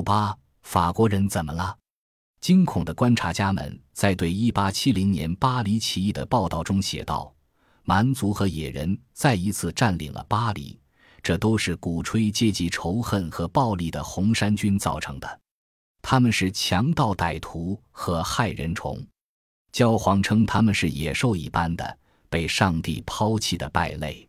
五八，法国人怎么了？惊恐的观察家们在对一八七零年巴黎起义的报道中写道：“蛮族和野人再一次占领了巴黎，这都是鼓吹阶级仇恨和暴力的红衫军造成的。他们是强盗歹徒和害人虫，教皇称他们是野兽一般的被上帝抛弃的败类。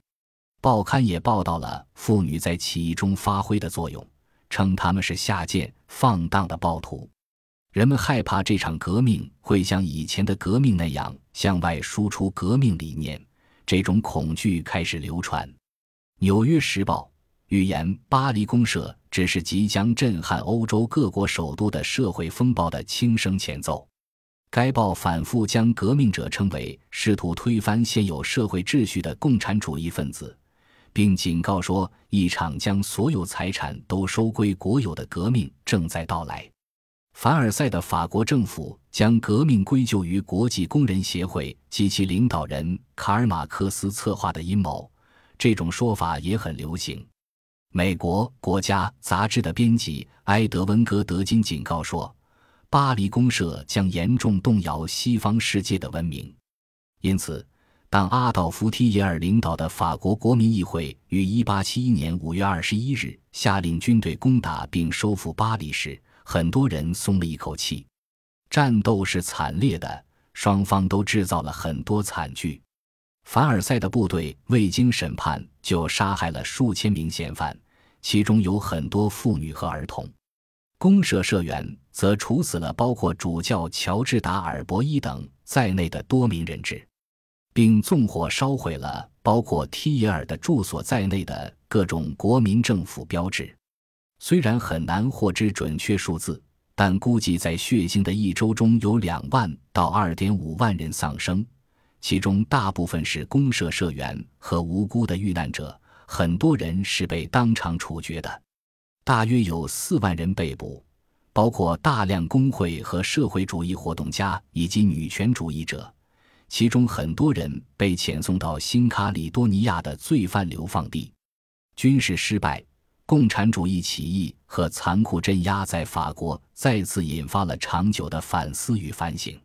报刊也报道了妇女在起义中发挥的作用，称他们是下贱放荡的暴徒。”人们害怕这场革命会像以前的革命那样向外输出革命理念，这种恐惧开始流传。《纽约时报》预言巴黎公社只是即将震撼欧洲各国首都的社会风暴的轻声前奏。该报反复将革命者称为试图推翻现有社会秩序的共产主义分子，并警告说，一场将所有财产都收归国有的革命正在到来。凡尔赛的法国政府将革命归咎于国际工人协会及其领导人卡尔马克思策划的阴谋，这种说法也很流行。美国《国家》杂志的编辑埃德温·戈德金警告说，巴黎公社将严重动摇西方世界的文明。因此，当阿道夫·提耶尔领导的法国国民议会于1871年5月21日下令军队攻打并收复巴黎时，很多人松了一口气，战斗是惨烈的，双方都制造了很多惨剧。凡尔赛的部队未经审判就杀害了数千名嫌犯，其中有很多妇女和儿童。公社社员则处死了包括主教乔治达尔伯伊等在内的多名人质，并纵火烧毁了包括提耶尔的住所在内的各种国民政府标志。虽然很难获知准确数字，但估计在血腥的一周中有两万到二点五万人丧生，其中大部分是公社社员和无辜的遇难者，很多人是被当场处决的。大约有四万人被捕，包括大量工会和社会主义活动家以及女权主义者，其中很多人被遣送到新卡里多尼亚的罪犯流放地。军事失败。共产主义起义和残酷镇压在法国再次引发了长久的反思与反省。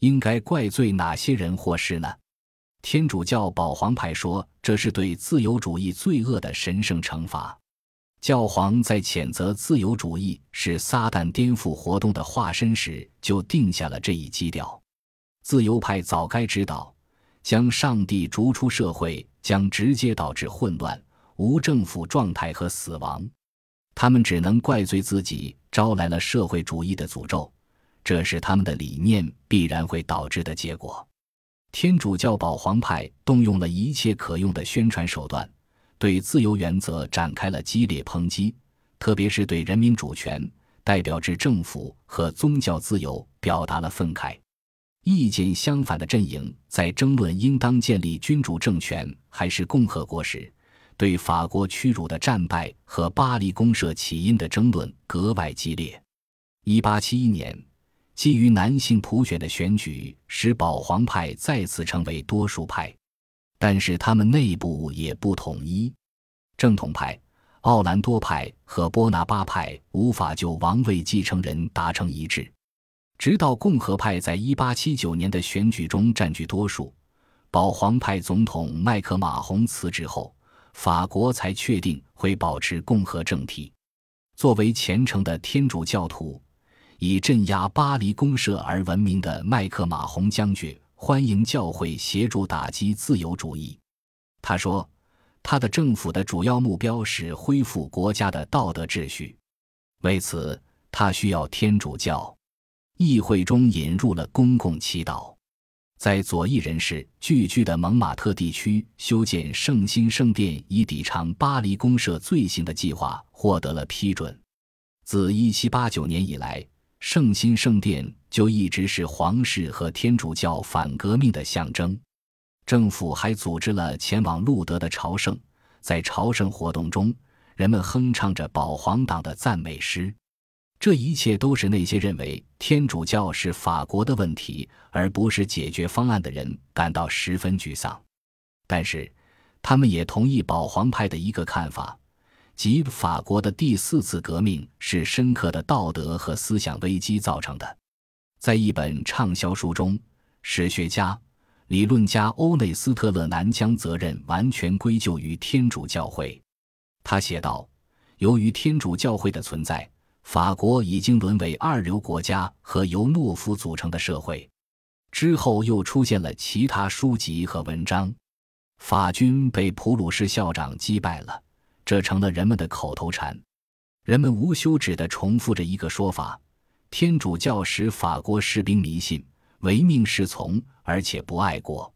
应该怪罪哪些人或事呢？天主教保皇派说这是对自由主义罪恶的神圣惩罚。教皇在谴责自由主义是撒旦颠覆活动的化身时，就定下了这一基调。自由派早该知道，将上帝逐出社会将直接导致混乱。无政府状态和死亡，他们只能怪罪自己招来了社会主义的诅咒，这是他们的理念必然会导致的结果。天主教保皇派动用了一切可用的宣传手段，对自由原则展开了激烈抨击，特别是对人民主权、代表制政府和宗教自由表达了愤慨。意见相反的阵营在争论应当建立君主政权还是共和国时。对法国屈辱的战败和巴黎公社起因的争论格外激烈。一八七一年，基于男性普选的选举使保皇派再次成为多数派，但是他们内部也不统一。正统派、奥兰多派和波拿巴派无法就王位继承人达成一致，直到共和派在一八七九年的选举中占据多数，保皇派总统麦克马洪辞职后。法国才确定会保持共和政体。作为虔诚的天主教徒，以镇压巴黎公社而闻名的麦克马洪将军欢迎教会协助打击自由主义。他说，他的政府的主要目标是恢复国家的道德秩序，为此他需要天主教。议会中引入了公共祈祷。在左翼人士聚居的蒙马特地区修建圣心圣殿，以抵偿巴黎公社罪行的计划获得了批准。自1789年以来，圣心圣殿就一直是皇室和天主教反革命的象征。政府还组织了前往路德的朝圣，在朝圣活动中，人们哼唱着保皇党的赞美诗。这一切都是那些认为天主教是法国的问题而不是解决方案的人感到十分沮丧，但是他们也同意保皇派的一个看法，即法国的第四次革命是深刻的道德和思想危机造成的。在一本畅销书中，史学家、理论家欧内斯特·勒南将责任完全归咎于天主教会。他写道：“由于天主教会的存在，法国已经沦为二流国家和由懦夫组成的社会。”之后又出现了其他书籍和文章。法军被普鲁士校长击败了。这成了人们的口头禅，人们无休止地重复着一个说法：天主教使法国士兵迷信、唯命是从，而且不爱国。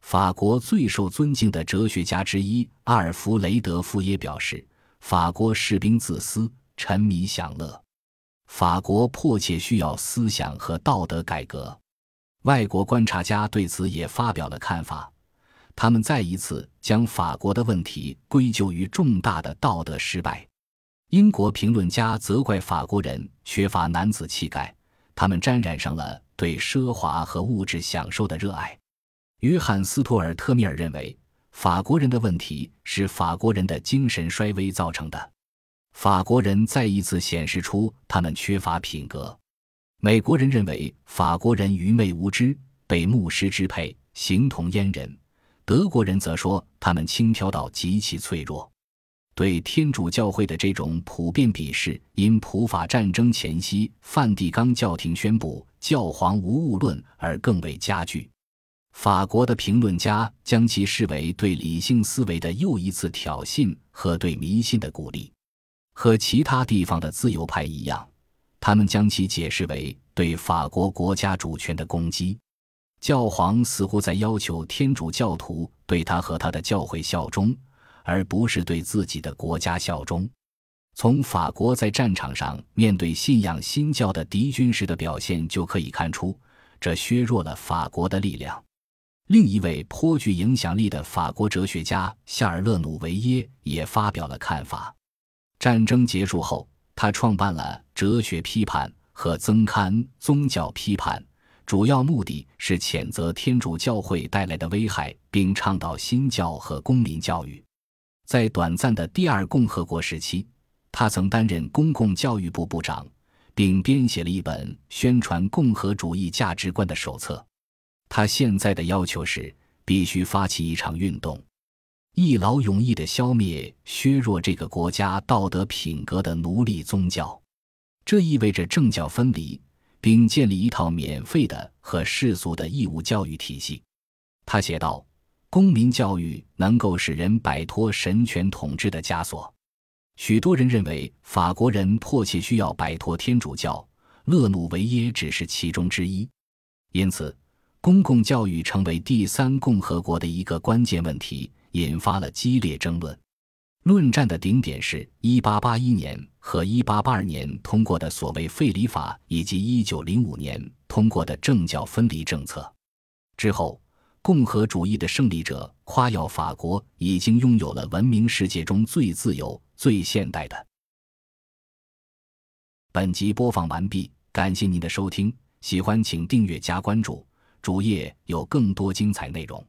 法国最受尊敬的哲学家之一阿尔弗雷德·富耶表示，法国士兵自私、沉迷享乐。法国迫切需要思想和道德改革。外国观察家对此也发表了看法。他们再一次将法国的问题归咎于重大的道德失败。英国评论家责怪法国人缺乏男子气概，他们沾染上了对奢华和物质享受的热爱。约翰·斯托尔特米尔认为，法国人的问题是法国人的精神衰微造成的。法国人再一次显示出他们缺乏品格。美国人认为法国人愚昧无知，被牧师支配，形同阉人。德国人则说，他们轻佻到极其脆弱。对天主教会的这种普遍鄙视，因普法战争前夕梵蒂冈教廷宣布教皇无误论而更为加剧。法国的评论家将其视为对理性思维的又一次挑衅和对迷信的鼓励。和其他地方的自由派一样，他们将其解释为对法国国家主权的攻击。教皇似乎在要求天主教徒对他和他的教会效忠，而不是对自己的国家效忠。从法国在战场上面对信仰新教的敌军时的表现就可以看出，这削弱了法国的力量。另一位颇具影响力的法国哲学家夏尔勒·努维耶也发表了看法。战争结束后，他创办了《哲学批判》和增刊《宗教批判》。主要目的是谴责天主教会带来的危害，并倡导新教和公民教育。在短暂的第二共和国时期，他曾担任公共教育部部长，并编写了一本宣传共和主义价值观的手册。他现在的要求是必须发起一场运动，一劳永逸地消灭削弱这个国家道德品格的奴隶宗教。这意味着政教分离。并建立一套免费的和世俗的义务教育体系，他写道：“公民教育能够使人摆脱神权统治的枷锁。”许多人认为法国人迫切需要摆脱天主教，勒努维耶只是其中之一。因此，公共教育成为第三共和国的一个关键问题，引发了激烈争论。论战的顶点是1881年和1882年通过的所谓废礼法，以及1905年通过的政教分离政策。之后，共和主义的胜利者夸耀法国已经拥有了文明世界中最自由、最现代的。本集播放完毕，感谢您的收听，喜欢请订阅加关注，主页有更多精彩内容。